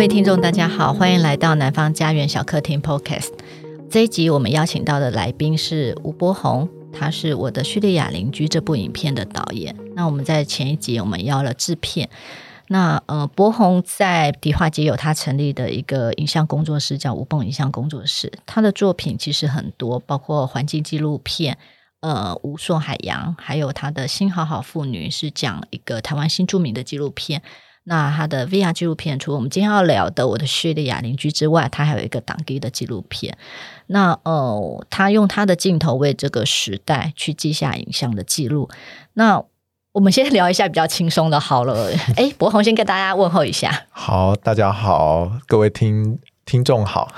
各位听众，大家好，欢迎来到南方家园小客厅 Podcast。这一集我们邀请到的来宾是吴柏宏，他是我的叙利亚邻居这部影片的导演。那我们在前一集我们邀了制片。那呃，柏宏在迪化街有他成立的一个影像工作室，叫吴蹦影像工作室。他的作品其实很多，包括环境纪录片，呃，吴朔海洋，还有他的新好好妇女是讲一个台湾新著名的纪录片。那他的 VR 纪录片，除了我们今天要聊的《我的叙利亚邻居》之外，他还有一个当地的纪录片。那呃，他用他的镜头为这个时代去记下影像的记录。那我们先聊一下比较轻松的，好了。哎，博宏先跟大家问候一下。好，大家好，各位听听众好。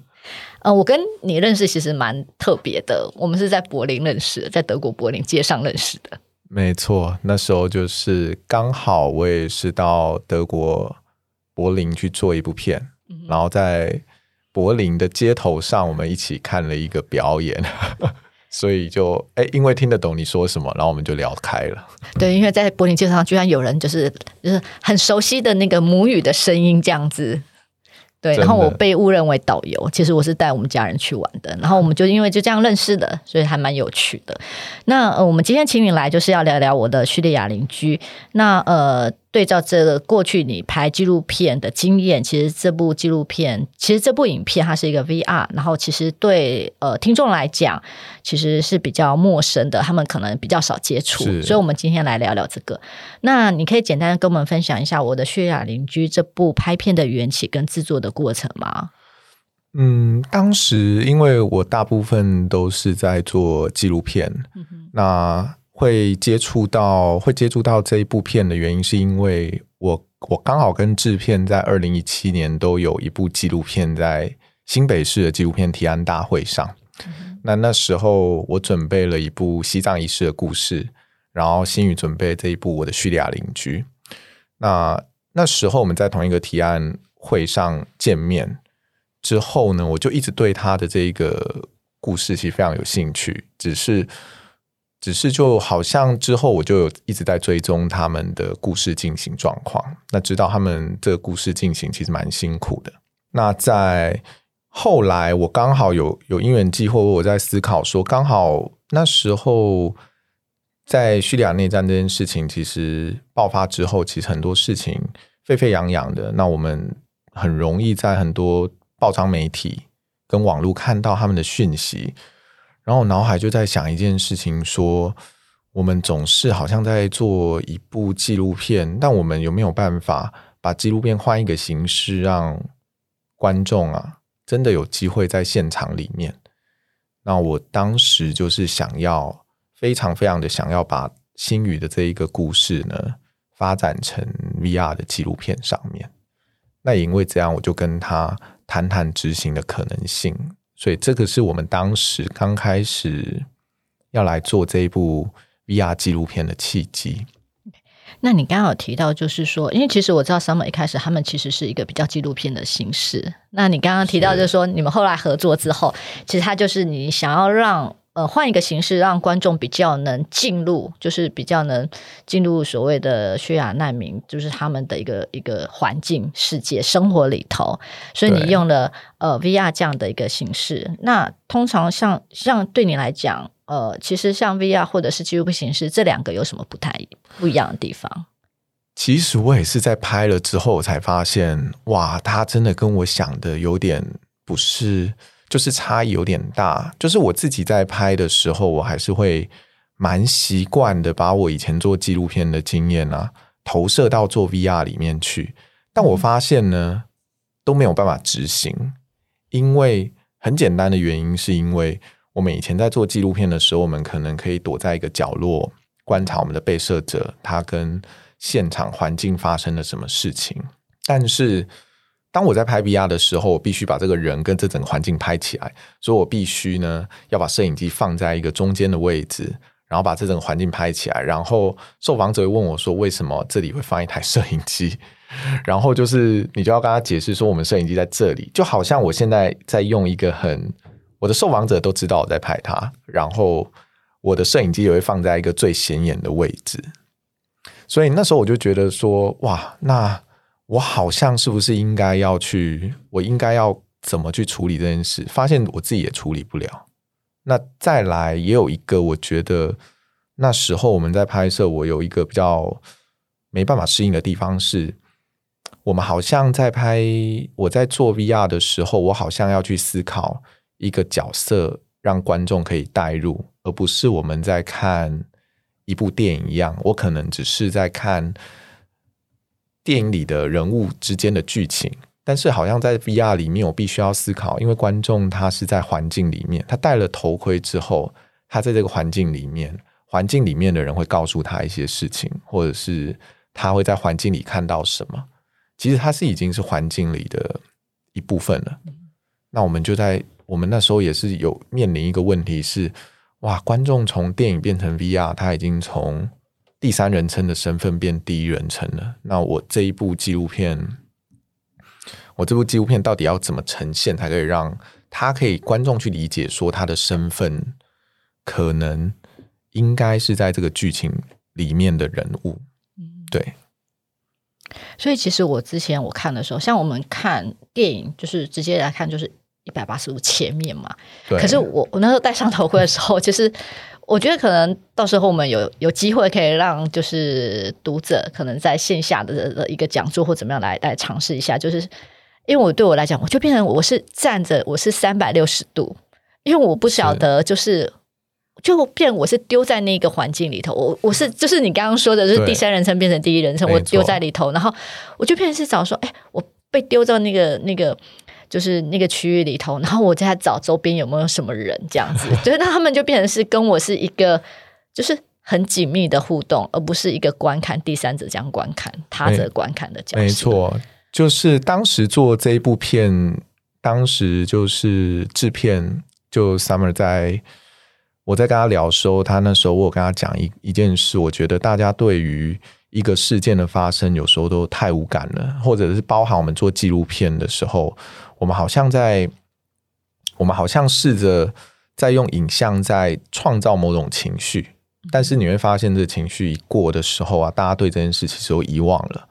呃，我跟你认识其实蛮特别的，我们是在柏林认识，在德国柏林街上认识的。没错，那时候就是刚好我也是到德国柏林去做一部片，嗯、然后在柏林的街头上，我们一起看了一个表演，所以就哎，因为听得懂你说什么，然后我们就聊开了。对，因为在柏林街上居然有人就是就是很熟悉的那个母语的声音这样子。对，然后我被误认为导游，其实我是带我们家人去玩的。然后我们就因为就这样认识的，所以还蛮有趣的。那呃，我们今天请你来就是要聊聊我的叙利亚邻居。那呃。对照这个过去你拍纪录片的经验，其实这部纪录片，其实这部影片它是一个 VR，然后其实对呃听众来讲，其实是比较陌生的，他们可能比较少接触，所以我们今天来聊聊这个。那你可以简单跟我们分享一下我的血雅邻居这部拍片的缘起跟制作的过程吗？嗯，当时因为我大部分都是在做纪录片，嗯、那。会接触到会接触到这一部片的原因，是因为我我刚好跟制片在二零一七年都有一部纪录片在新北市的纪录片提案大会上。嗯、那那时候我准备了一部西藏仪式的故事，然后新宇准备这一部我的叙利亚邻居。那那时候我们在同一个提案会上见面之后呢，我就一直对他的这个故事其实非常有兴趣，只是。只是就好像之后我就有一直在追踪他们的故事进行状况，那知道他们这个故事进行其实蛮辛苦的。那在后来，我刚好有有因缘际会，我在思考说，刚好那时候在叙利亚内战这件事情其实爆发之后，其实很多事情沸沸扬扬的。那我们很容易在很多报章媒体跟网络看到他们的讯息。然后我脑海就在想一件事情，说我们总是好像在做一部纪录片，但我们有没有办法把纪录片换一个形式，让观众啊真的有机会在现场里面？那我当时就是想要非常非常的想要把星宇的这一个故事呢发展成 VR 的纪录片上面。那也因为这样，我就跟他谈谈执行的可能性。所以这个是我们当时刚开始要来做这一部 VR 纪录片的契机。那你刚刚有提到，就是说，因为其实我知道 Summer 一开始他们其实是一个比较纪录片的形式。那你刚刚提到，就是说你们后来合作之后，其实它就是你想要让。呃，换一个形式，让观众比较能进入，就是比较能进入所谓的叙利亚难民，就是他们的一个一个环境、世界、生活里头。所以你用了呃 VR 这样的一个形式。那通常像像对你来讲，呃，其实像 VR 或者是纪录片形式，这两个有什么不太不一样的地方？其实我也是在拍了之后，我才发现，哇，它真的跟我想的有点不是。就是差异有点大，就是我自己在拍的时候，我还是会蛮习惯的，把我以前做纪录片的经验啊，投射到做 VR 里面去。但我发现呢，都没有办法执行，因为很简单的原因，是因为我们以前在做纪录片的时候，我们可能可以躲在一个角落观察我们的被摄者，他跟现场环境发生了什么事情，但是。当我在拍 VR 的时候，我必须把这个人跟这整个环境拍起来，所以我必须呢要把摄影机放在一个中间的位置，然后把这整个环境拍起来。然后受访者会问我说：“为什么这里会放一台摄影机？” 然后就是你就要跟他解释说：“我们摄影机在这里，就好像我现在在用一个很……我的受访者都知道我在拍他，然后我的摄影机也会放在一个最显眼的位置。”所以那时候我就觉得说：“哇，那……”我好像是不是应该要去，我应该要怎么去处理这件事？发现我自己也处理不了。那再来也有一个，我觉得那时候我们在拍摄，我有一个比较没办法适应的地方是，我们好像在拍，我在做 VR 的时候，我好像要去思考一个角色，让观众可以带入，而不是我们在看一部电影一样，我可能只是在看电影里的人物之间的剧情。但是好像在 VR 里面，我必须要思考，因为观众他是在环境里面，他戴了头盔之后，他在这个环境里面，环境里面的人会告诉他一些事情，或者是他会在环境里看到什么。其实他是已经是环境里的一部分了。那我们就在我们那时候也是有面临一个问题是，哇，观众从电影变成 VR，他已经从第三人称的身份变第一人称了。那我这一部纪录片。我这部纪录片到底要怎么呈现，才可以让他可以观众去理解，说他的身份可能应该是在这个剧情里面的人物，嗯对。所以其实我之前我看的时候，像我们看电影，就是直接来看，就是一百八十度前面嘛。可是我我那时候戴上头盔的时候，其实我觉得可能到时候我们有有机会可以让就是读者可能在线下的的一个讲座或怎么样来来尝试一下，就是。因为我对我来讲，我就变成我是站着，我是三百六十度，因为我不晓得，就是就变我是丢在那个环境里头，我我是就是你刚刚说的，就是第三人称变成第一人称，我丢在里头，然后我就变成是找说，哎，我被丢到那个那个就是那个区域里头，然后我在找周边有没有什么人这样子，所以那他们就变成是跟我是一个就是很紧密的互动，而不是一个观看第三者这样观看他者观看的角色，没错。就是当时做这一部片，当时就是制片就 Summer 在，我在跟他聊的时候，他那时候我有跟他讲一一件事，我觉得大家对于一个事件的发生，有时候都太无感了，或者是包含我们做纪录片的时候，我们好像在，我们好像试着在用影像在创造某种情绪，但是你会发现，这情绪一过的时候啊，大家对这件事其实都遗忘了。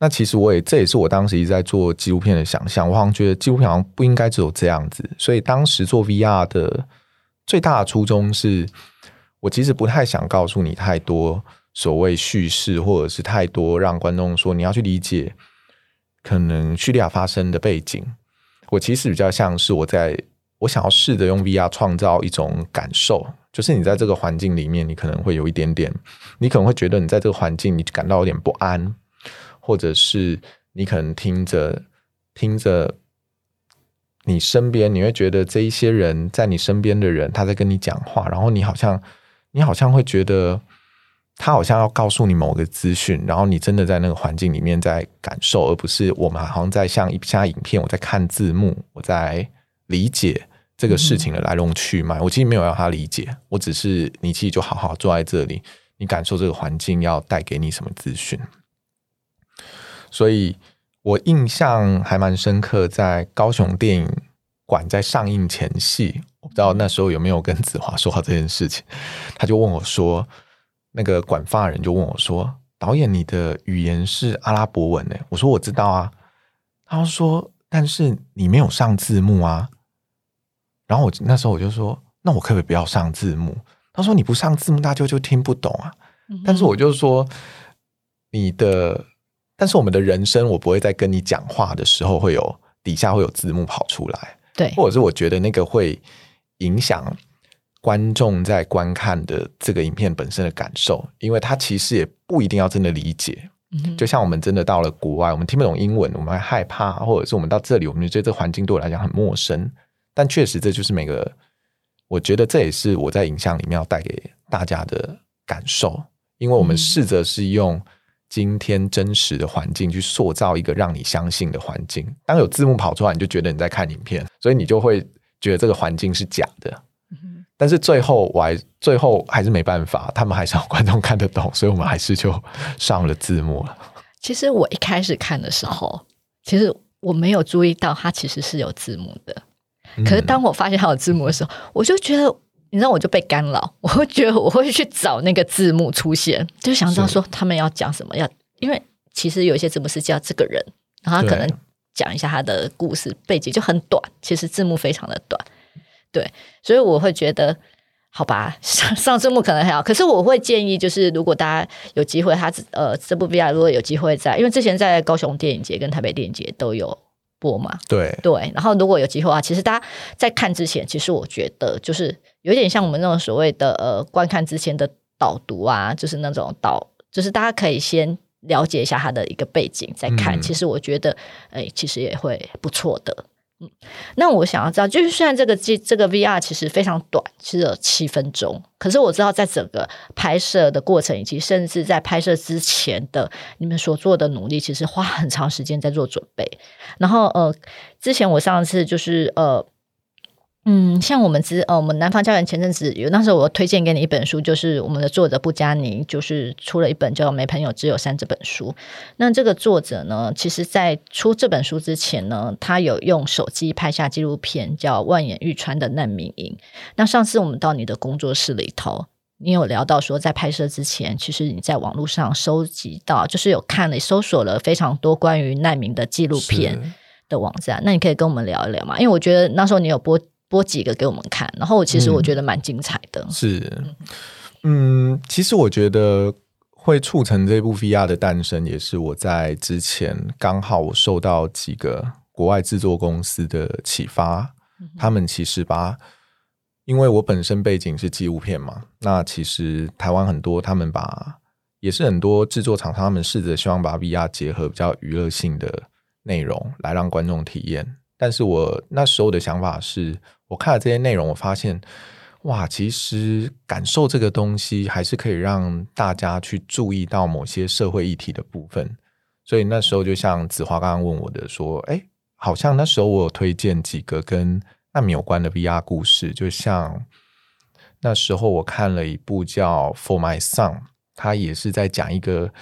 那其实我也，这也是我当时一直在做纪录片的想象。我好像觉得纪录片好像不应该只有这样子，所以当时做 VR 的最大的初衷是，我其实不太想告诉你太多所谓叙事，或者是太多让观众说你要去理解可能叙利亚发生的背景。我其实比较像是我在我想要试着用 VR 创造一种感受，就是你在这个环境里面，你可能会有一点点，你可能会觉得你在这个环境你感到有点不安。或者是你可能听着听着，你身边你会觉得这一些人在你身边的人他在跟你讲话，然后你好像你好像会觉得他好像要告诉你某个资讯，然后你真的在那个环境里面在感受，而不是我们好像在像一像影片，我在看字幕，我在理解这个事情的来龙去脉。我其实没有让他理解，我只是你其实就好好坐在这里，你感受这个环境要带给你什么资讯。所以我印象还蛮深刻，在高雄电影馆在上映前夕，我不知道那时候有没有跟子华说好这件事情。他就问我说：“那个管发人就问我说，导演你的语言是阿拉伯文呢？”我说：“我知道啊。”他说：“但是你没有上字幕啊。”然后我那时候我就说：“那我可不可以不要上字幕？”他说：“你不上字幕，大家就就听不懂啊。”但是我就说：“你的。”但是我们的人生，我不会在跟你讲话的时候会有底下会有字幕跑出来，对，或者是我觉得那个会影响观众在观看的这个影片本身的感受，因为他其实也不一定要真的理解。嗯，就像我们真的到了国外，我们听不懂英文，我们会害怕，或者是我们到这里，我们觉得这个环境对我来讲很陌生。但确实，这就是每个，我觉得这也是我在影像里面要带给大家的感受，因为我们试着是用。今天真实的环境去塑造一个让你相信的环境。当有字幕跑出来，你就觉得你在看影片，所以你就会觉得这个环境是假的。但是最后我还最后还是没办法，他们还是要观众看得懂，所以我们还是就上了字幕了。其实我一开始看的时候，其实我没有注意到它其实是有字幕的。可是当我发现它有字幕的时候，我就觉得。你知道我就被干扰，我会觉得我会去找那个字幕出现，就想知道说他们要讲什么，要因为其实有一些字幕是叫这个人，然后他可能讲一下他的故事背景，就很短，其实字幕非常的短。对，所以我会觉得，好吧，上上字幕可能还好，可是我会建议，就是如果大家有机会，他呃这部 VR 如果有机会在，因为之前在高雄电影节跟台北电影节都有播嘛，对。对，然后如果有机会啊，其实大家在看之前，其实我觉得就是有点像我们那种所谓的呃观看之前的导读啊，就是那种导，就是大家可以先了解一下他的一个背景再看，嗯、其实我觉得哎，其实也会不错的。嗯，那我想要知道，就是虽然这个这这个 VR 其实非常短，只有七分钟，可是我知道在整个拍摄的过程，以及甚至在拍摄之前的你们所做的努力，其实花很长时间在做准备。然后呃，之前我上次就是呃。嗯，像我们之呃，我们南方家园前阵子有，那时候我推荐给你一本书，就是我们的作者布加尼，就是出了一本叫《没朋友只有三》这本书。那这个作者呢，其实在出这本书之前呢，他有用手机拍下纪录片，叫《望眼欲穿的难民营》。那上次我们到你的工作室里头，你有聊到说，在拍摄之前，其实你在网络上收集到，就是有看了、搜索了非常多关于难民的纪录片的网站。那你可以跟我们聊一聊嘛？因为我觉得那时候你有播。播几个给我们看，然后其实我觉得蛮精彩的。嗯、是，嗯，其实我觉得会促成这部 VR 的诞生，也是我在之前刚好我受到几个国外制作公司的启发。嗯、他们其实把，因为我本身背景是纪录片嘛，那其实台湾很多他们把，也是很多制作厂商他们试着希望把 VR 结合比较娱乐性的内容来让观众体验。但是我那时候的想法是。我看了这些内容，我发现，哇，其实感受这个东西还是可以让大家去注意到某些社会议题的部分。所以那时候就像子华刚刚问我的说，哎，好像那时候我有推荐几个跟难民有关的 VR 故事，就像那时候我看了一部叫《For My Son》，他也是在讲一个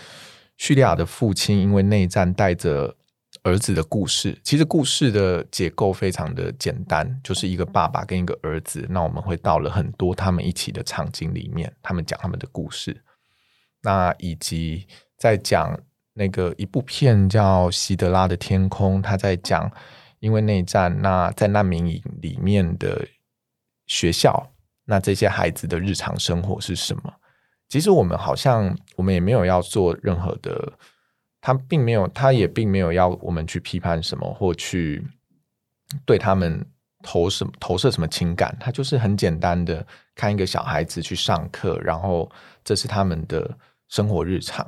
叙利亚的父亲因为内战带着。儿子的故事，其实故事的结构非常的简单，就是一个爸爸跟一个儿子。那我们会到了很多他们一起的场景里面，他们讲他们的故事。那以及在讲那个一部片叫《希德拉的天空》，他在讲因为内战，那在难民营里面的学校，那这些孩子的日常生活是什么？其实我们好像我们也没有要做任何的。他并没有，他也并没有要我们去批判什么，或去对他们投什么投射什么情感。他就是很简单的看一个小孩子去上课，然后这是他们的生活日常。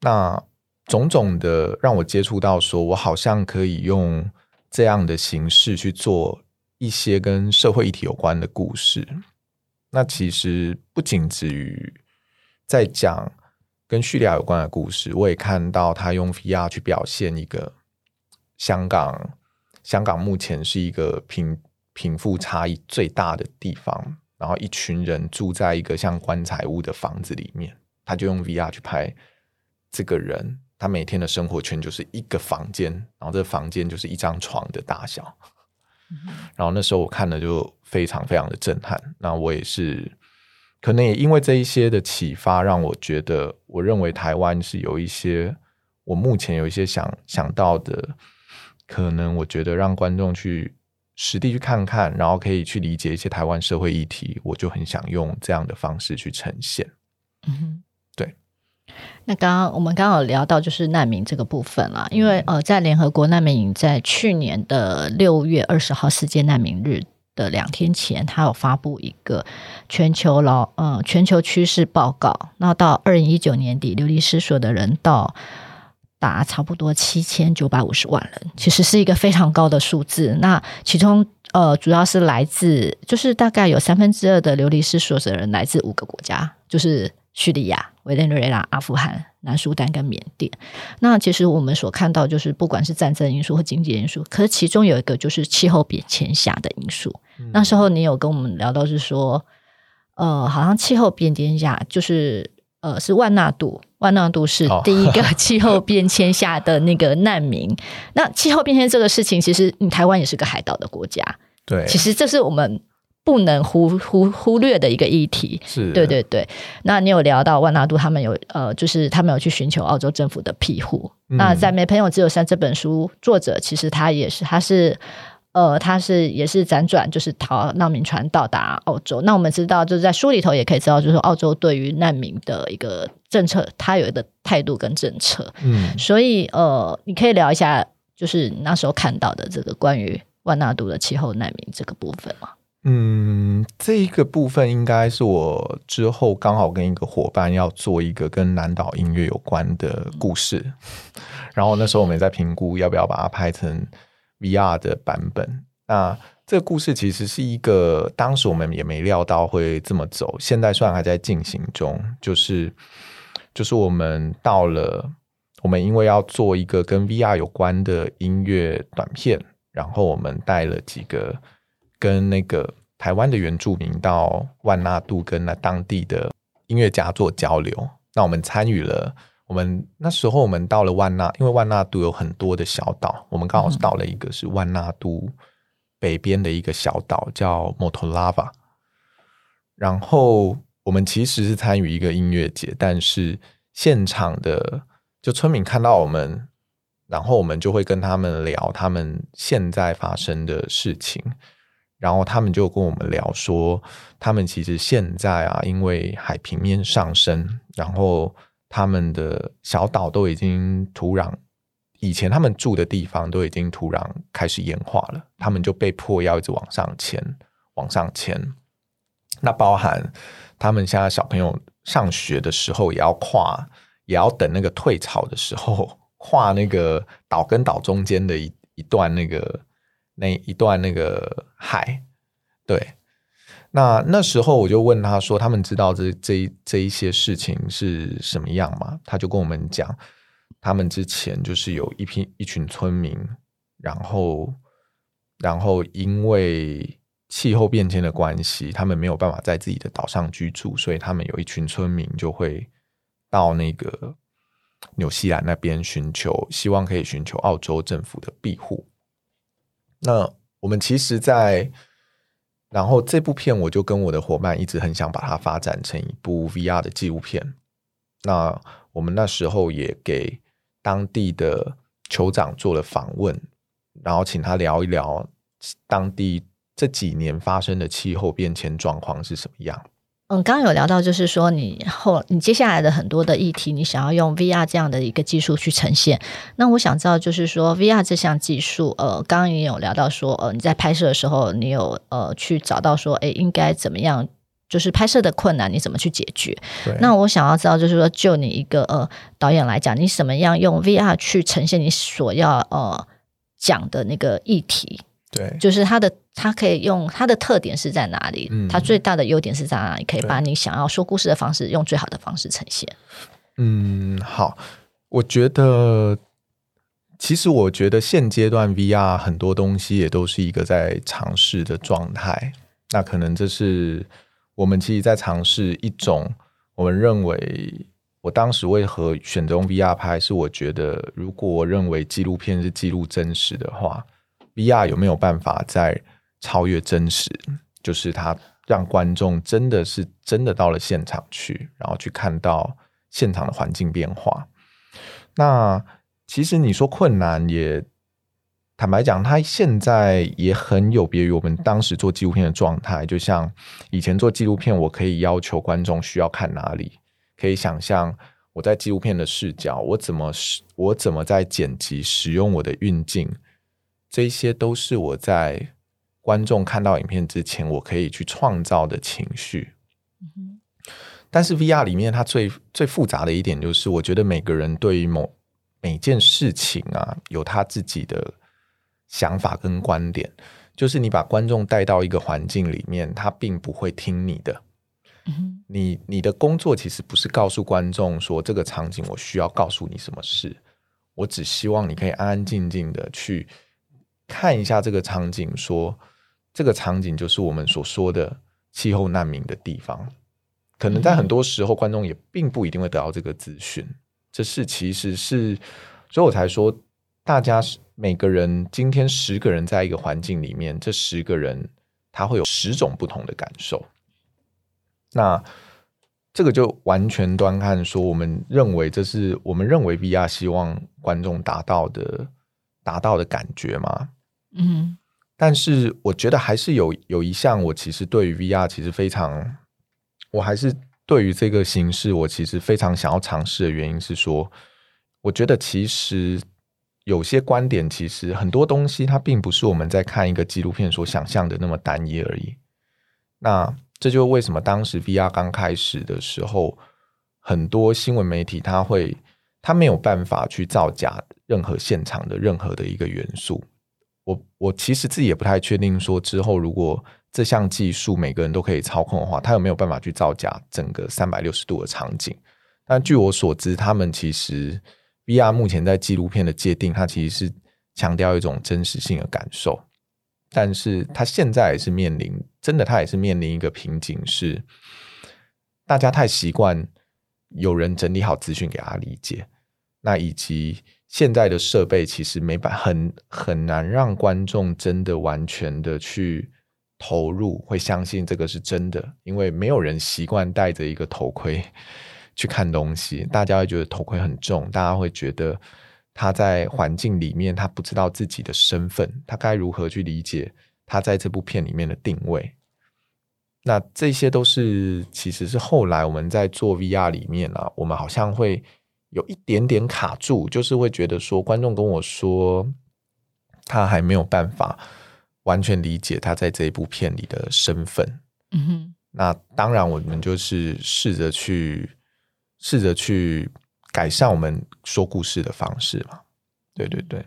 那种种的让我接触到，说我好像可以用这样的形式去做一些跟社会议题有关的故事。那其实不仅止于在讲。跟叙利亚有关的故事，我也看到他用 VR 去表现一个香港。香港目前是一个贫贫富差异最大的地方，然后一群人住在一个像棺材屋的房子里面，他就用 VR 去拍这个人，他每天的生活圈就是一个房间，然后这个房间就是一张床的大小。嗯、然后那时候我看了就非常非常的震撼，那我也是。可能也因为这一些的启发，让我觉得，我认为台湾是有一些，我目前有一些想想到的，可能我觉得让观众去实地去看看，然后可以去理解一些台湾社会议题，我就很想用这样的方式去呈现。嗯哼，对。那刚刚我们刚刚有聊到就是难民这个部分了，因为呃，在联合国难民营在去年的六月二十号世界难民日。的两天前，他有发布一个全球劳嗯全球趋势报告。那到二零一九年底，流离失所的人到达差不多七千九百五十万人，其实是一个非常高的数字。那其中呃，主要是来自就是大概有三分之二的流离失所的人来自五个国家，就是叙利亚、委内瑞拉、阿富汗。南苏丹跟缅甸，那其实我们所看到就是，不管是战争因素或经济因素，可是其中有一个就是气候变迁下的因素。嗯、那时候你有跟我们聊到是说，呃，好像气候变迁下就是呃是万纳度，万纳度是第一个 气候变迁下的那个难民。哦、那气候变迁这个事情，其实你台湾也是个海岛的国家，对，其实这是我们不能忽忽忽略的一个议题，是对对对。那你有聊到万纳度，他们有呃，就是他们有去寻求澳洲政府的庇护。嗯、那在《没朋友只有山》这本书，作者其实他也是，他是呃，他是也是辗转，就是逃难民船到达澳洲。那我们知道，就是在书里头也可以知道，就是澳洲对于难民的一个政策，他有一个态度跟政策。嗯，所以呃，你可以聊一下，就是你那时候看到的这个关于万纳度的气候难民这个部分吗？嗯，这一个部分应该是我之后刚好跟一个伙伴要做一个跟南岛音乐有关的故事，然后那时候我们也在评估要不要把它拍成 VR 的版本。那这个故事其实是一个当时我们也没料到会这么走，现在虽然还在进行中，就是就是我们到了，我们因为要做一个跟 VR 有关的音乐短片，然后我们带了几个。跟那个台湾的原住民到万纳度跟那当地的音乐家做交流，那我们参与了。我们那时候我们到了万纳，因为万纳度有很多的小岛，我们刚好是到了一个是万纳度北边的一个小岛叫 Motolava。然后我们其实是参与一个音乐节，但是现场的就村民看到我们，然后我们就会跟他们聊他们现在发生的事情。然后他们就跟我们聊说，他们其实现在啊，因为海平面上升，然后他们的小岛都已经土壤，以前他们住的地方都已经土壤开始盐化了，他们就被迫要一直往上迁，往上迁。那包含他们现在小朋友上学的时候，也要跨，也要等那个退潮的时候，跨那个岛跟岛中间的一一段那个。那一段那个海，对，那那时候我就问他说：“他们知道这这这一些事情是什么样吗？”他就跟我们讲，他们之前就是有一批一群村民，然后然后因为气候变迁的关系，他们没有办法在自己的岛上居住，所以他们有一群村民就会到那个纽西兰那边寻求，希望可以寻求澳洲政府的庇护。那我们其实在，然后这部片，我就跟我的伙伴一直很想把它发展成一部 VR 的纪录片。那我们那时候也给当地的酋长做了访问，然后请他聊一聊当地这几年发生的气候变迁状况是什么样。嗯，刚刚有聊到，就是说你后你接下来的很多的议题，你想要用 VR 这样的一个技术去呈现。那我想知道，就是说 VR 这项技术，呃，刚刚也有聊到说，呃，你在拍摄的时候，你有呃去找到说，诶，应该怎么样？就是拍摄的困难，你怎么去解决？那我想要知道，就是说，就你一个呃导演来讲，你怎么样用 VR 去呈现你所要呃讲的那个议题？对，就是它的，它可以用它的特点是在哪里？嗯，它最大的优点是在哪里？可以把你想要说故事的方式用最好的方式呈现。嗯，好，我觉得，其实我觉得现阶段 VR 很多东西也都是一个在尝试的状态。那可能这是我们其实，在尝试一种我们认为，我当时为何选择用 VR 拍，是我觉得，如果我认为纪录片是记录真实的话。VR 有没有办法再超越真实？就是它让观众真的是真的到了现场去，然后去看到现场的环境变化。那其实你说困难也坦白讲，它现在也很有别于我们当时做纪录片的状态。就像以前做纪录片，我可以要求观众需要看哪里，可以想象我在纪录片的视角，我怎么使我怎么在剪辑使用我的运镜。这些都是我在观众看到影片之前，我可以去创造的情绪。嗯哼。但是 VR 里面它最最复杂的一点就是，我觉得每个人对于某每件事情啊，有他自己的想法跟观点。就是你把观众带到一个环境里面，他并不会听你的。嗯哼。你你的工作其实不是告诉观众说，这个场景我需要告诉你什么事，我只希望你可以安安静静的去。看一下这个场景，说这个场景就是我们所说的气候难民的地方。可能在很多时候，观众也并不一定会得到这个资讯。这是其实是，所以我才说，大家每个人今天十个人在一个环境里面，这十个人他会有十种不同的感受。那这个就完全端看说，我们认为这是我们认为 VR 希望观众达到的达到的感觉吗？嗯，但是我觉得还是有有一项，我其实对于 VR 其实非常，我还是对于这个形式，我其实非常想要尝试的原因是说，我觉得其实有些观点，其实很多东西它并不是我们在看一个纪录片所想象的那么单一而已。那这就是为什么当时 VR 刚开始的时候，很多新闻媒体他会他没有办法去造假任何现场的任何的一个元素。我我其实自己也不太确定，说之后如果这项技术每个人都可以操控的话，他有没有办法去造假整个三百六十度的场景？但据我所知，他们其实 VR 目前在纪录片的界定，它其实是强调一种真实性的感受。但是他现在也是面临，真的他也是面临一个瓶颈，是大家太习惯有人整理好资讯给他理解，那以及现在的设备其实没办很很难让观众真的完全的去投入，会相信这个是真的，因为没有人习惯戴着一个头盔 去看东西，大家会觉得头盔很重，大家会觉得。他在环境里面，他不知道自己的身份，他该如何去理解他在这部片里面的定位？那这些都是其实是后来我们在做 VR 里面啊，我们好像会有一点点卡住，就是会觉得说，观众跟我说他还没有办法完全理解他在这一部片里的身份。嗯哼，那当然我们就是试着去试着去。改善我们说故事的方式嘛？对对对，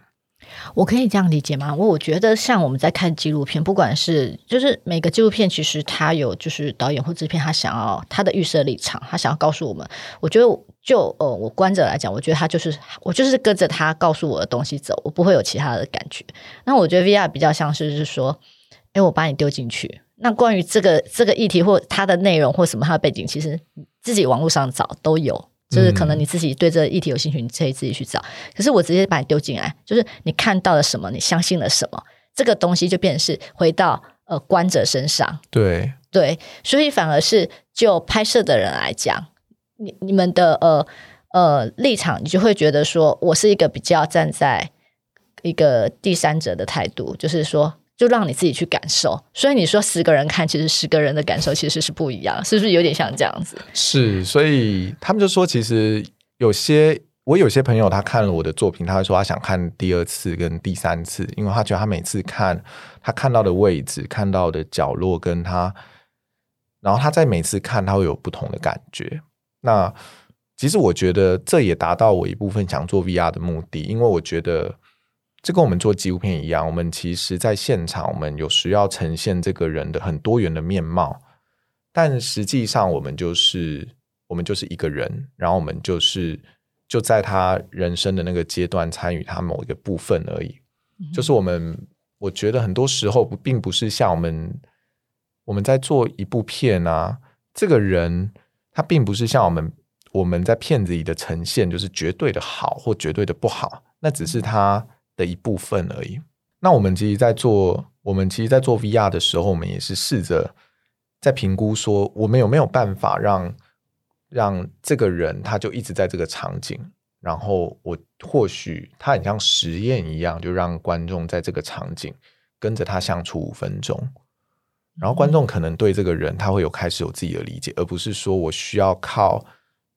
我可以这样理解吗？我我觉得像我们在看纪录片，不管是就是每个纪录片，其实他有就是导演或制片他想要他的预设立场，他想要告诉我们。我觉得就呃，我观者来讲，我觉得他就是我就是跟着他告诉我的东西走，我不会有其他的感觉。那我觉得 VR 比较像是是说，哎，我把你丢进去，那关于这个这个议题或它的内容或什么它的背景，其实自己网络上找都有。就是可能你自己对这个议题有兴趣，你可以自己去找。可是我直接把你丢进来，就是你看到了什么，你相信了什么，这个东西就变成是回到呃观者身上。对对，所以反而是就拍摄的人来讲，你你们的呃呃立场，你就会觉得说我是一个比较站在一个第三者的态度，就是说。就让你自己去感受，所以你说十个人看，其实十个人的感受其实是不一样，是不是有点像这样子？是，所以他们就说，其实有些我有些朋友，他看了我的作品，他会说他想看第二次跟第三次，因为他觉得他每次看他看到的位置、看到的角落，跟他，然后他在每次看他会有不同的感觉。那其实我觉得这也达到我一部分想做 VR 的目的，因为我觉得。这跟我们做纪录片一样，我们其实在现场，我们有时要呈现这个人的很多元的面貌，但实际上我们就是我们就是一个人，然后我们就是就在他人生的那个阶段参与他某一个部分而已。嗯、就是我们，我觉得很多时候不并不是像我们我们在做一部片啊，这个人他并不是像我们我们在片子里的呈现，就是绝对的好或绝对的不好，那只是它。的一部分而已。那我们其实，在做我们其实，在做 VR 的时候，我们也是试着在评估说，我们有没有办法让让这个人他就一直在这个场景，然后我或许他很像实验一样，就让观众在这个场景跟着他相处五分钟，然后观众可能对这个人他会有开始有自己的理解，而不是说我需要靠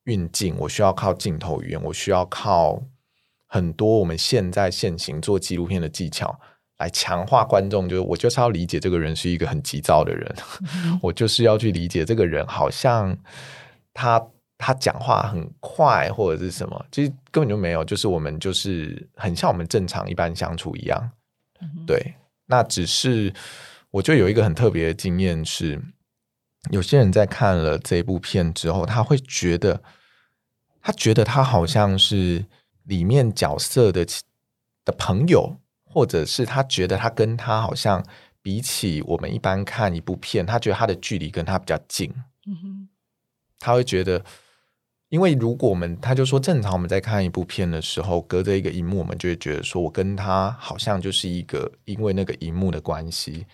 运镜，我需要靠镜头语言，我需要靠。很多我们现在现行做纪录片的技巧，来强化观众，就是我就是要理解这个人是一个很急躁的人，嗯、我就是要去理解这个人，好像他他讲话很快或者是什么，其实根本就没有，就是我们就是很像我们正常一般相处一样。嗯、对，那只是我就有一个很特别的经验是，有些人在看了这部片之后，他会觉得，他觉得他好像是。里面角色的的朋友，或者是他觉得他跟他好像比起我们一般看一部片，他觉得他的距离跟他比较近。嗯哼，他会觉得，因为如果我们他就说正常我们在看一部片的时候，隔着一个荧幕，我们就会觉得说我跟他好像就是一个因为那个荧幕的关系，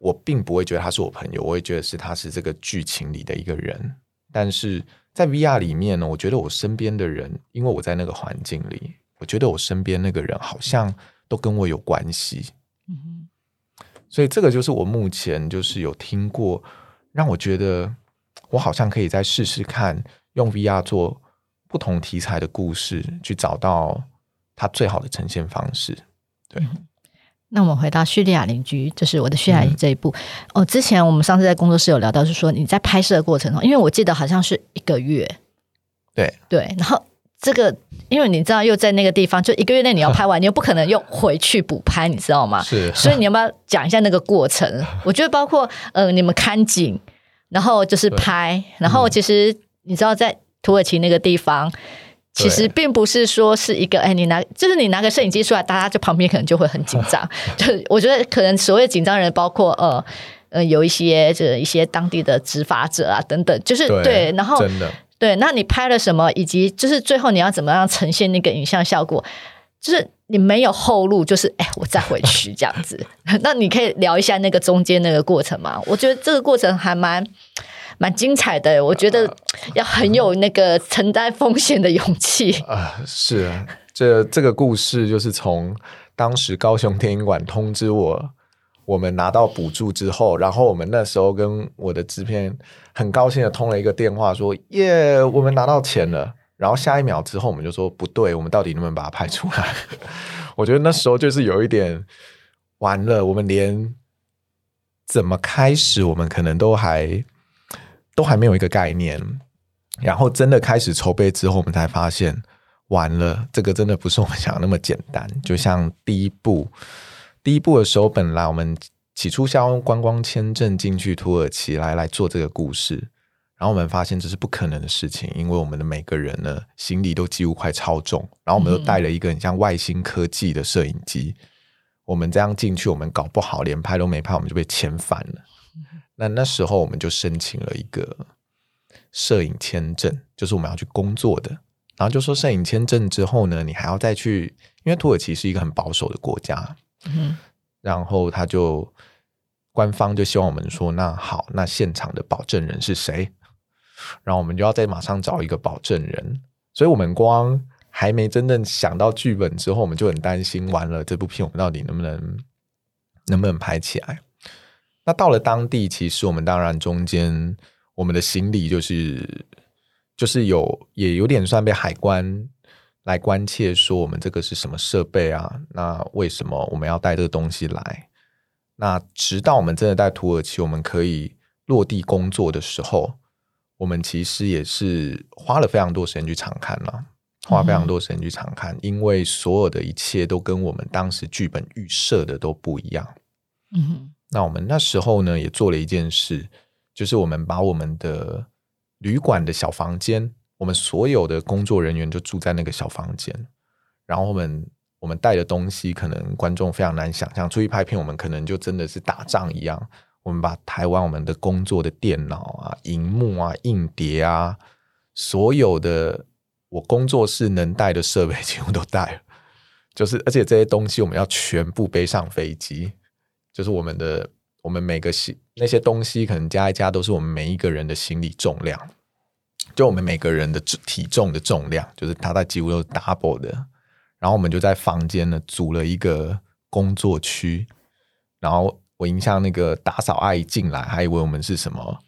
我并不会觉得他是我朋友，我会觉得是他是这个剧情里的一个人。但是在 VR 里面呢，我觉得我身边的人，因为我在那个环境里，我觉得我身边那个人好像都跟我有关系。嗯哼，所以这个就是我目前就是有听过，让我觉得我好像可以再试试看，用 VR 做不同题材的故事，去找到它最好的呈现方式。对。那我们回到叙利亚邻居，就是我的叙利亚这一部、嗯、哦。之前我们上次在工作室有聊到，是说你在拍摄的过程中，因为我记得好像是一个月，对对。然后这个，因为你知道又在那个地方，就一个月内你要拍完，你又不可能又回去补拍，你知道吗？是。所以你要不要讲一下那个过程？我觉得包括呃，你们看景，然后就是拍，然后其实你知道在土耳其那个地方。其实并不是说是一个哎，你拿就是你拿个摄影机出来，大家就旁边可能就会很紧张。就我觉得可能所谓紧张人，包括呃呃有一些这一些当地的执法者啊等等，就是对，对，然后真的对，那你拍了什么，以及就是最后你要怎么样呈现那个影像效果，就是你没有后路，就是哎我再回去这样子。那你可以聊一下那个中间那个过程吗？我觉得这个过程还蛮。蛮精彩的，我觉得要很有那个承担风险的勇气 啊！是啊，这这个故事就是从当时高雄电影馆通知我，我们拿到补助之后，然后我们那时候跟我的制片很高兴的通了一个电话，说耶，我们拿到钱了。然后下一秒之后，我们就说不对，我们到底能不能把它拍出来？我觉得那时候就是有一点完了，我们连怎么开始，我们可能都还。都还没有一个概念，然后真的开始筹备之后，我们才发现完了，这个真的不是我们想的那么简单。就像第一步，第一步的时候，本来我们起初想用观光签证进去土耳其来来做这个故事，然后我们发现这是不可能的事情，因为我们的每个人呢，行李都几乎快超重，然后我们又带了一个很像外星科技的摄影机，我们这样进去，我们搞不好连拍都没拍，我们就被遣返了。那那时候我们就申请了一个摄影签证，就是我们要去工作的。然后就说摄影签证之后呢，你还要再去，因为土耳其是一个很保守的国家。嗯。然后他就官方就希望我们说，那好，那现场的保证人是谁？然后我们就要再马上找一个保证人。所以我们光还没真正想到剧本之后，我们就很担心，完了这部片我们到底能不能能不能拍起来？那到了当地，其实我们当然中间我们的行李就是就是有也有点算被海关来关切，说我们这个是什么设备啊？那为什么我们要带这个东西来？那直到我们真的在土耳其，我们可以落地工作的时候，我们其实也是花了非常多时间去场勘了，花非常多时间去场勘，因为所有的一切都跟我们当时剧本预设的都不一样。嗯哼。那我们那时候呢，也做了一件事，就是我们把我们的旅馆的小房间，我们所有的工作人员就住在那个小房间。然后我们我们带的东西，可能观众非常难想象，出去拍片，我们可能就真的是打仗一样。我们把台湾我们的工作的电脑啊、荧幕啊、硬碟啊，所有的我工作室能带的设备，几乎都带了。就是而且这些东西，我们要全部背上飞机。就是我们的，我们每个行那些东西，可能加一加都是我们每一个人的行李重量，就我们每个人的体重的重量，就是它在几乎都是 double 的。然后我们就在房间呢组了一个工作区，然后我印象那个打扫阿姨进来，还以为我们是什么，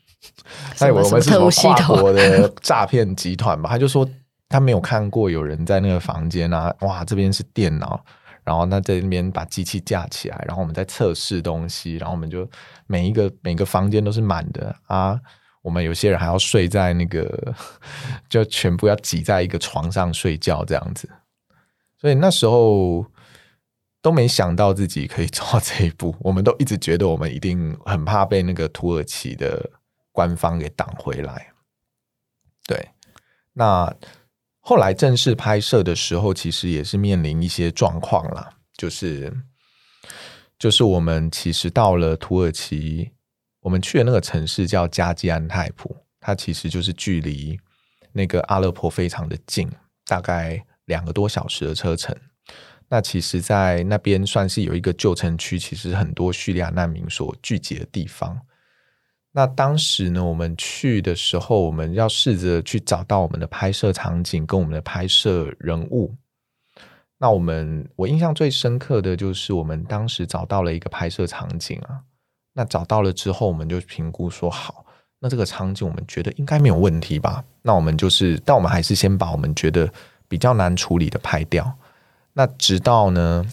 还以为我们是什么跨国的诈骗集团吧？他就说他没有看过有人在那个房间啊，哇，这边是电脑。然后那在那边把机器架起来，然后我们在测试东西，然后我们就每一个每个房间都是满的啊。我们有些人还要睡在那个，就全部要挤在一个床上睡觉这样子。所以那时候都没想到自己可以做到这一步，我们都一直觉得我们一定很怕被那个土耳其的官方给挡回来。对，那。后来正式拍摄的时候，其实也是面临一些状况啦，就是就是我们其实到了土耳其，我们去的那个城市叫加基安泰普，它其实就是距离那个阿勒颇非常的近，大概两个多小时的车程。那其实，在那边算是有一个旧城区，其实很多叙利亚难民所聚集的地方。那当时呢，我们去的时候，我们要试着去找到我们的拍摄场景跟我们的拍摄人物。那我们我印象最深刻的就是，我们当时找到了一个拍摄场景啊。那找到了之后，我们就评估说好，那这个场景我们觉得应该没有问题吧？那我们就是，但我们还是先把我们觉得比较难处理的拍掉。那直到呢，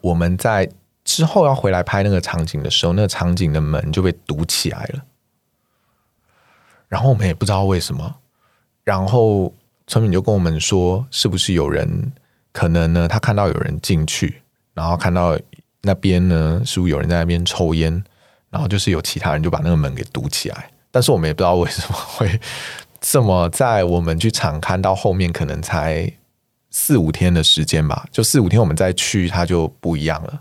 我们在。之后要回来拍那个场景的时候，那个场景的门就被堵起来了。然后我们也不知道为什么。然后村民就跟我们说，是不是有人可能呢？他看到有人进去，然后看到那边呢，是不是有人在那边抽烟？然后就是有其他人就把那个门给堵起来。但是我们也不知道为什么会这么，在我们去场看到后面，可能才四五天的时间吧。就四五天，我们再去，它就不一样了。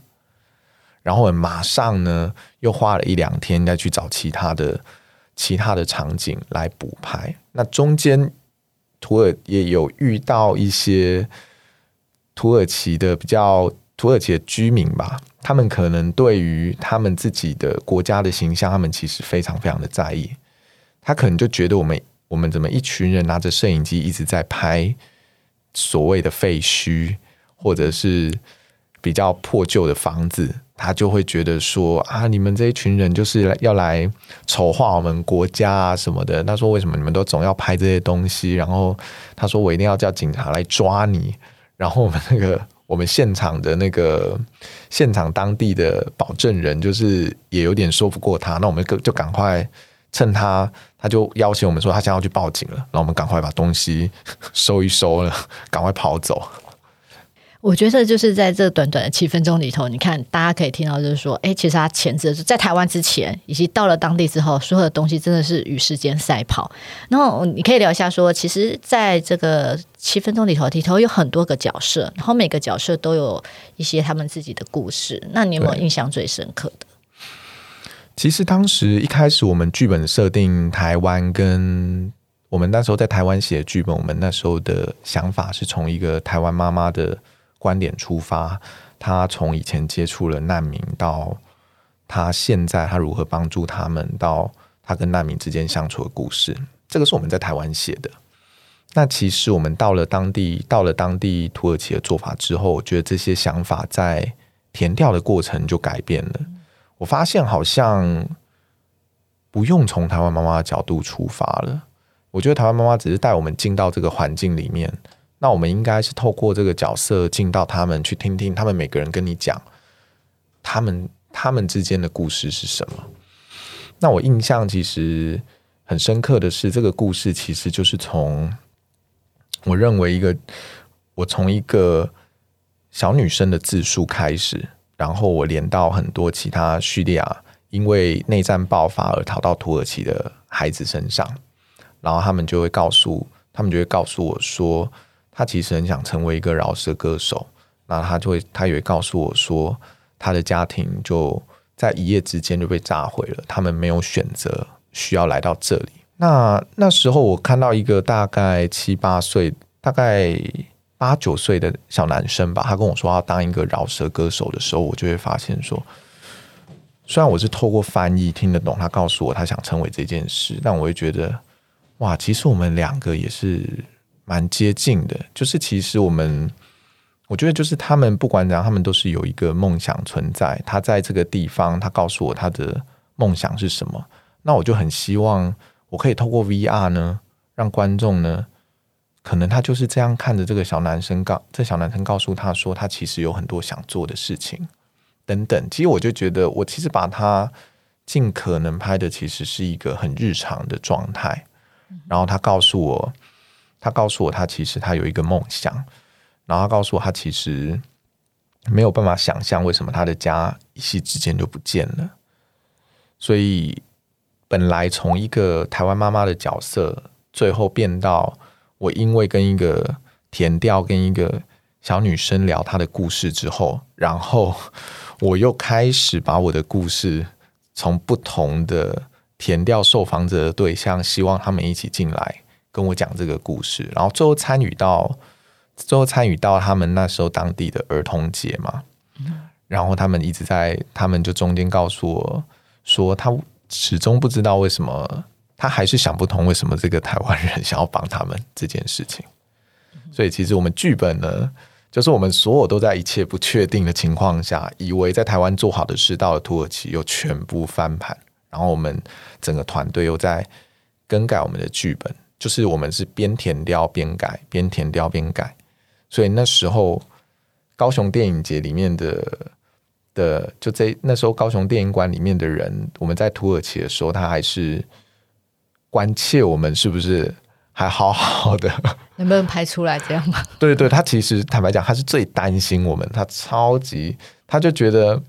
然后我马上呢，又花了一两天再去找其他的其他的场景来补拍。那中间土耳也有遇到一些土耳其的比较土耳其的居民吧，他们可能对于他们自己的国家的形象，他们其实非常非常的在意。他可能就觉得我们我们怎么一群人拿着摄影机一直在拍所谓的废墟，或者是比较破旧的房子。他就会觉得说啊，你们这一群人就是要来丑化我们国家啊什么的。他说，为什么你们都总要拍这些东西？然后他说，我一定要叫警察来抓你。然后我们那个我们现场的那个现场当地的保证人，就是也有点说不过他。那我们就就赶快趁他，他就邀请我们说他现在要去报警了。然后我们赶快把东西收一收了，赶快跑走。我觉得就是在这短短的七分钟里头，你看大家可以听到，就是说，哎，其实他前置在台湾之前，以及到了当地之后，所有的东西真的是与时间赛跑。然后你可以聊一下说，其实在这个七分钟里头，里头有很多个角色，然后每个角色都有一些他们自己的故事。那你有没有印象最深刻的？其实当时一开始我们剧本设定台湾，跟我们那时候在台湾写剧本，我们那时候的想法是从一个台湾妈妈的。观点出发，他从以前接触了难民，到他现在他如何帮助他们，到他跟难民之间相处的故事，这个是我们在台湾写的。那其实我们到了当地，到了当地土耳其的做法之后，我觉得这些想法在填掉的过程就改变了。我发现好像不用从台湾妈妈的角度出发了。我觉得台湾妈妈只是带我们进到这个环境里面。那我们应该是透过这个角色进到他们去听听他们每个人跟你讲他们他们之间的故事是什么。那我印象其实很深刻的是，这个故事其实就是从我认为一个我从一个小女生的自述开始，然后我连到很多其他叙利亚因为内战爆发而逃到土耳其的孩子身上，然后他们就会告诉他们就会告诉我说。他其实很想成为一个饶舌歌手，那他就会，他也会告诉我说，他的家庭就在一夜之间就被炸毁了，他们没有选择，需要来到这里。那那时候我看到一个大概七八岁，大概八九岁的小男生吧，他跟我说要当一个饶舌歌手的时候，我就会发现说，虽然我是透过翻译听得懂他告诉我他想成为这件事，但我会觉得，哇，其实我们两个也是。蛮接近的，就是其实我们，我觉得就是他们不管怎样，他们都是有一个梦想存在。他在这个地方，他告诉我他的梦想是什么。那我就很希望我可以透过 VR 呢，让观众呢，可能他就是这样看着这个小男生告，这小男生告诉他说，他其实有很多想做的事情等等。其实我就觉得，我其实把他尽可能拍的其实是一个很日常的状态。然后他告诉我。他告诉我，他其实他有一个梦想，然后他告诉我，他其实没有办法想象为什么他的家一夕之间就不见了。所以，本来从一个台湾妈妈的角色，最后变到我因为跟一个填调跟一个小女生聊她的故事之后，然后我又开始把我的故事从不同的填调受访者的对象，希望他们一起进来。跟我讲这个故事，然后最后参与到最后参与到他们那时候当地的儿童节嘛，然后他们一直在，他们就中间告诉我说，他始终不知道为什么，他还是想不通为什么这个台湾人想要帮他们这件事情。所以其实我们剧本呢，就是我们所有都在一切不确定的情况下，以为在台湾做好的事，到了土耳其又全部翻盘，然后我们整个团队又在更改我们的剧本，就是我们是边田调边改，边田调边改。所以那时候，高雄电影节里面的的就这那时候高雄电影馆里面的人，我们在土耳其的时候，他还是关切我们是不是还好好的，能不能拍出来这样吗？对对，他其实坦白讲，他是最担心我们，他超级，他就觉得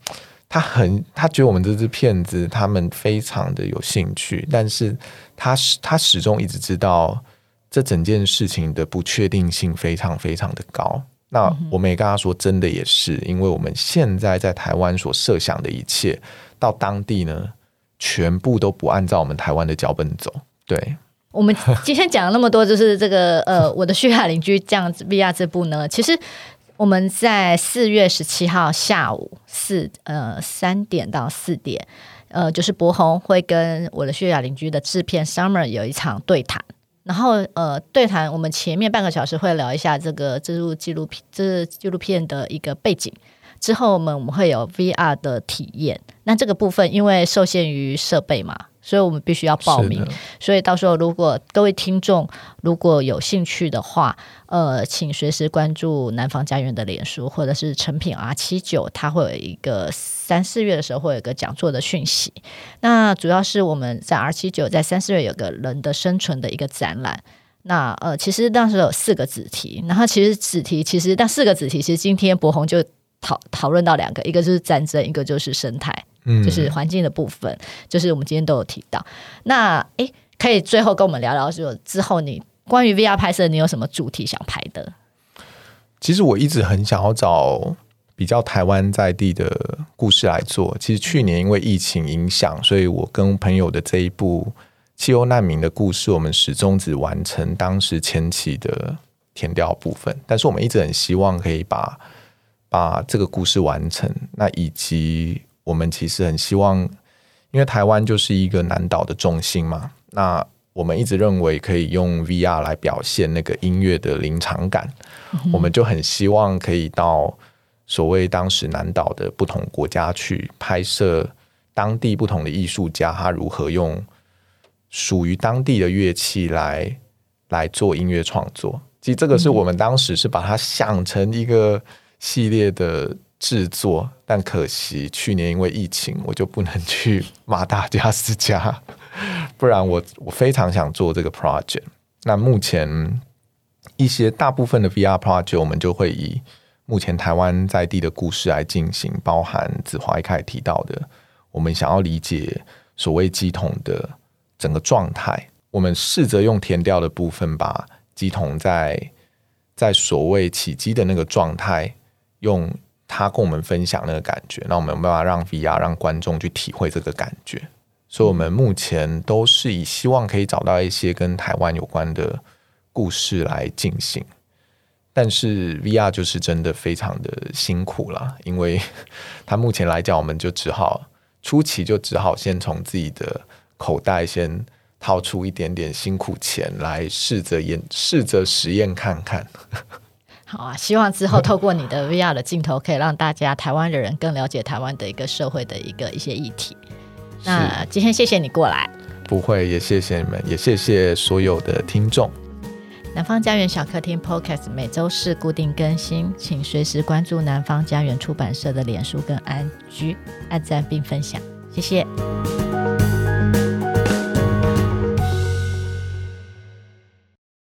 他很，他觉得我们这支片子他们非常的有兴趣，但是他始他始终一直知道。这整件事情的不确定性非常非常的高。那我们也跟他说，真的也是，因为我们现在在台湾所设想的一切，到当地呢，全部都不按照我们台湾的脚本走。对，我们今天讲了那么多，就是这个呃，我的叙利亚邻居这样子 VR 这部呢，其实我们在四月十七号下午四呃三点到四点，呃，就是博宏会跟我的叙利亚邻居的制片 Summer 有一场对谈。然后呃，对谈我们前面半个小时会聊一下这个这部纪录片，这纪录片的一个背景。之后我们我们会有 VR 的体验。那这个部分因为受限于设备嘛。所以我们必须要报名，所以到时候如果各位听众如果有兴趣的话，呃，请随时关注南方家园的脸书，或者是成品 R 七九，它会有一个三四月的时候会有一个讲座的讯息。那主要是我们在 R 七九在三四月有个人的生存的一个展览。那呃，其实当时有四个子题，然后其实子题其实但四个子题，其实今天博宏就讨讨论到两个，一个就是战争，一个就是生态。嗯，就是环境的部分，就是我们今天都有提到。那诶，可以最后跟我们聊聊，就之后你关于 VR 拍摄，你有什么主题想拍的？其实我一直很想要找比较台湾在地的故事来做。其实去年因为疫情影响，所以我跟朋友的这一部气候难民的故事，我们始终只完成当时前期的填调部分。但是我们一直很希望可以把把这个故事完成，那以及。我们其实很希望，因为台湾就是一个南岛的中心嘛。那我们一直认为可以用 VR 来表现那个音乐的临场感。我们就很希望可以到所谓当时南岛的不同国家去拍摄当地不同的艺术家，他如何用属于当地的乐器来来做音乐创作。其实这个是我们当时是把它想成一个系列的。制作，但可惜去年因为疫情，我就不能去马达加斯加，不然我我非常想做这个 project。那目前一些大部分的 VR project，我们就会以目前台湾在地的故事来进行，包含子华一开始提到的，我们想要理解所谓乩童的整个状态，我们试着用填掉的部分，把乩童在在所谓起机的那个状态用。他跟我们分享那个感觉，那我们有办法让 VR 让观众去体会这个感觉。所以，我们目前都是以希望可以找到一些跟台湾有关的故事来进行。但是，VR 就是真的非常的辛苦了，因为 他目前来讲，我们就只好初期就只好先从自己的口袋先掏出一点点辛苦钱来试着演，试着实验看看。好啊，希望之后透过你的 VR 的镜头，可以让大家台湾的人更了解台湾的一个社会的一个一些议题。那今天谢谢你过来，不会，也谢谢你们，也谢谢所有的听众。南方家园小客厅 Podcast 每周四固定更新，请随时关注南方家园出版社的脸书跟 IG，按赞并分享，谢谢。